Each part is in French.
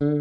Salut,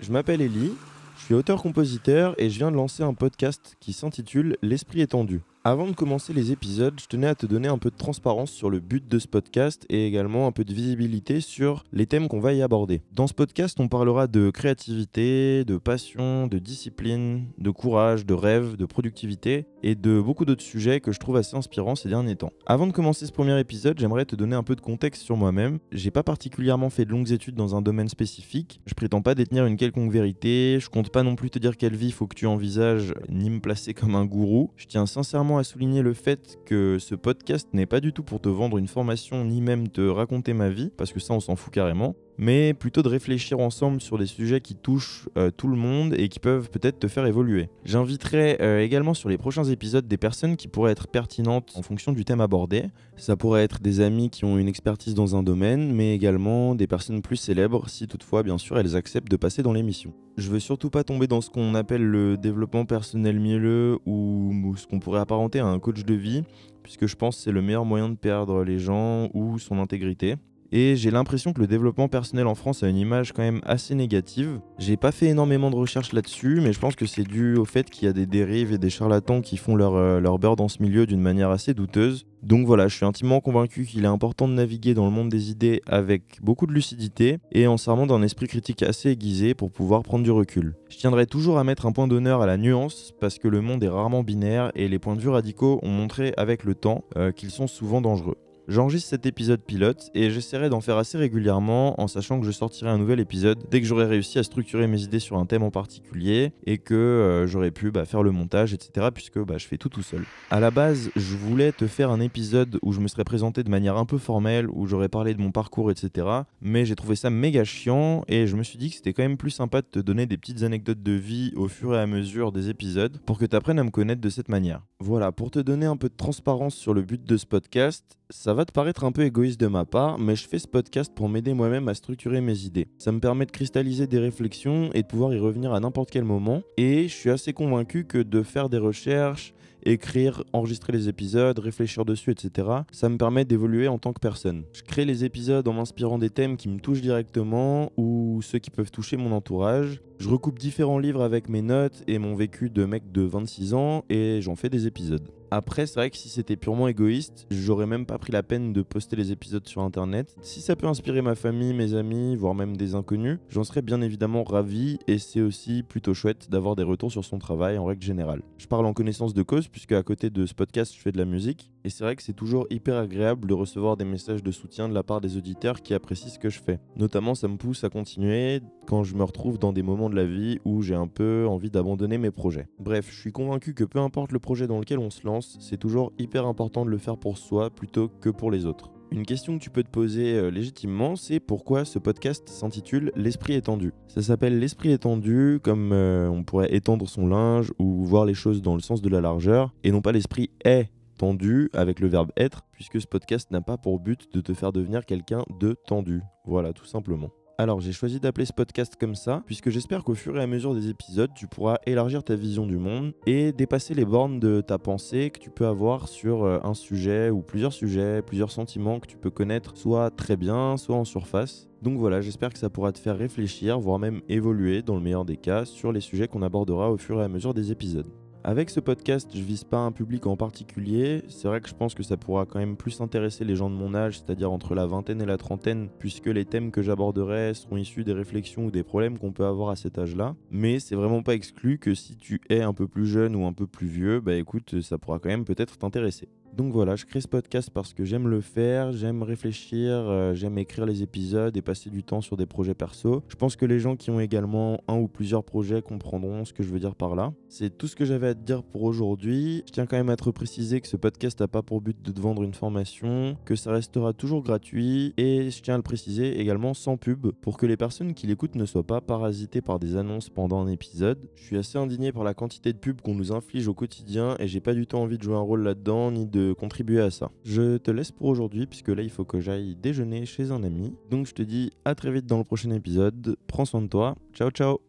je m'appelle Ellie, je suis auteur-compositeur et je viens de lancer un podcast qui s'intitule L'Esprit étendu. Avant de commencer les épisodes, je tenais à te donner un peu de transparence sur le but de ce podcast et également un peu de visibilité sur les thèmes qu'on va y aborder. Dans ce podcast, on parlera de créativité, de passion, de discipline, de courage, de rêve, de productivité et de beaucoup d'autres sujets que je trouve assez inspirants ces derniers temps. Avant de commencer ce premier épisode, j'aimerais te donner un peu de contexte sur moi-même. J'ai pas particulièrement fait de longues études dans un domaine spécifique, je prétends pas détenir une quelconque vérité, je compte pas non plus te dire quelle vie faut que tu envisages, ni me placer comme un gourou. Je tiens sincèrement à souligner le fait que ce podcast n'est pas du tout pour te vendre une formation ni même te raconter ma vie, parce que ça on s'en fout carrément, mais plutôt de réfléchir ensemble sur des sujets qui touchent euh, tout le monde et qui peuvent peut-être te faire évoluer. J'inviterai euh, également sur les prochains épisodes des personnes qui pourraient être pertinentes en fonction du thème abordé. Ça pourrait être des amis qui ont une expertise dans un domaine, mais également des personnes plus célèbres si toutefois bien sûr elles acceptent de passer dans l'émission. Je veux surtout pas tomber dans ce qu'on appelle le développement personnel mielleux ou ce qu'on pourrait apparenter à un coach de vie, puisque je pense que c'est le meilleur moyen de perdre les gens ou son intégrité. Et j'ai l'impression que le développement personnel en France a une image quand même assez négative. J'ai pas fait énormément de recherches là-dessus, mais je pense que c'est dû au fait qu'il y a des dérives et des charlatans qui font leur, euh, leur beurre dans ce milieu d'une manière assez douteuse. Donc voilà, je suis intimement convaincu qu'il est important de naviguer dans le monde des idées avec beaucoup de lucidité et en s'armant d'un esprit critique assez aiguisé pour pouvoir prendre du recul. Je tiendrai toujours à mettre un point d'honneur à la nuance parce que le monde est rarement binaire et les points de vue radicaux ont montré avec le temps euh, qu'ils sont souvent dangereux. J'enregistre cet épisode pilote et j'essaierai d'en faire assez régulièrement en sachant que je sortirai un nouvel épisode dès que j'aurai réussi à structurer mes idées sur un thème en particulier et que euh, j'aurai pu bah, faire le montage, etc. puisque bah, je fais tout tout seul. À la base, je voulais te faire un épisode où je me serais présenté de manière un peu formelle, où j'aurais parlé de mon parcours, etc. Mais j'ai trouvé ça méga chiant et je me suis dit que c'était quand même plus sympa de te donner des petites anecdotes de vie au fur et à mesure des épisodes pour que tu apprennes à me connaître de cette manière. Voilà, pour te donner un peu de transparence sur le but de ce podcast, ça va te paraître un peu égoïste de ma part, mais je fais ce podcast pour m'aider moi-même à structurer mes idées. Ça me permet de cristalliser des réflexions et de pouvoir y revenir à n'importe quel moment. Et je suis assez convaincu que de faire des recherches, écrire, enregistrer les épisodes, réfléchir dessus, etc. Ça me permet d'évoluer en tant que personne. Je crée les épisodes en m'inspirant des thèmes qui me touchent directement ou ceux qui peuvent toucher mon entourage. Je recoupe différents livres avec mes notes et mon vécu de mec de 26 ans et j'en fais des épisodes. Après, c'est vrai que si c'était purement égoïste, j'aurais même pas pris la peine de poster les épisodes sur internet. Si ça peut inspirer ma famille, mes amis, voire même des inconnus, j'en serais bien évidemment ravi et c'est aussi plutôt chouette d'avoir des retours sur son travail en règle générale. Je parle en connaissance de cause puisque à côté de ce podcast, je fais de la musique et c'est vrai que c'est toujours hyper agréable de recevoir des messages de soutien de la part des auditeurs qui apprécient ce que je fais. Notamment, ça me pousse à continuer quand je me retrouve dans des moments de la vie où j'ai un peu envie d'abandonner mes projets. Bref, je suis convaincu que peu importe le projet dans lequel on se lance, c'est toujours hyper important de le faire pour soi plutôt que pour les autres. Une question que tu peux te poser euh, légitimement, c'est pourquoi ce podcast s'intitule L'esprit étendu? Ça s'appelle L'esprit étendu comme euh, on pourrait étendre son linge ou voir les choses dans le sens de la largeur, et non pas l'esprit est tendu avec le verbe être, puisque ce podcast n'a pas pour but de te faire devenir quelqu'un de tendu. Voilà, tout simplement. Alors j'ai choisi d'appeler ce podcast comme ça, puisque j'espère qu'au fur et à mesure des épisodes, tu pourras élargir ta vision du monde et dépasser les bornes de ta pensée que tu peux avoir sur euh, un sujet ou plusieurs sujets, plusieurs sentiments que tu peux connaître soit très bien, soit en surface. Donc voilà, j'espère que ça pourra te faire réfléchir, voire même évoluer dans le meilleur des cas sur les sujets qu'on abordera au fur et à mesure des épisodes. Avec ce podcast, je vise pas un public en particulier. C'est vrai que je pense que ça pourra quand même plus intéresser les gens de mon âge, c'est-à-dire entre la vingtaine et la trentaine, puisque les thèmes que j'aborderai seront issus des réflexions ou des problèmes qu'on peut avoir à cet âge-là. Mais c'est vraiment pas exclu que si tu es un peu plus jeune ou un peu plus vieux, bah écoute, ça pourra quand même peut-être t'intéresser. Donc voilà, je crée ce podcast parce que j'aime le faire, j'aime réfléchir, euh, j'aime écrire les épisodes et passer du temps sur des projets perso. Je pense que les gens qui ont également un ou plusieurs projets comprendront ce que je veux dire par là. C'est tout ce que j'avais à te dire pour aujourd'hui. Je tiens quand même à te préciser que ce podcast n'a pas pour but de te vendre une formation, que ça restera toujours gratuit et je tiens à le préciser également sans pub pour que les personnes qui l'écoutent ne soient pas parasitées par des annonces pendant un épisode. Je suis assez indigné par la quantité de pubs qu'on nous inflige au quotidien et j'ai pas du tout envie de jouer un rôle là-dedans ni contribuer à ça. Je te laisse pour aujourd'hui puisque là il faut que j'aille déjeuner chez un ami. Donc je te dis à très vite dans le prochain épisode. Prends soin de toi. Ciao ciao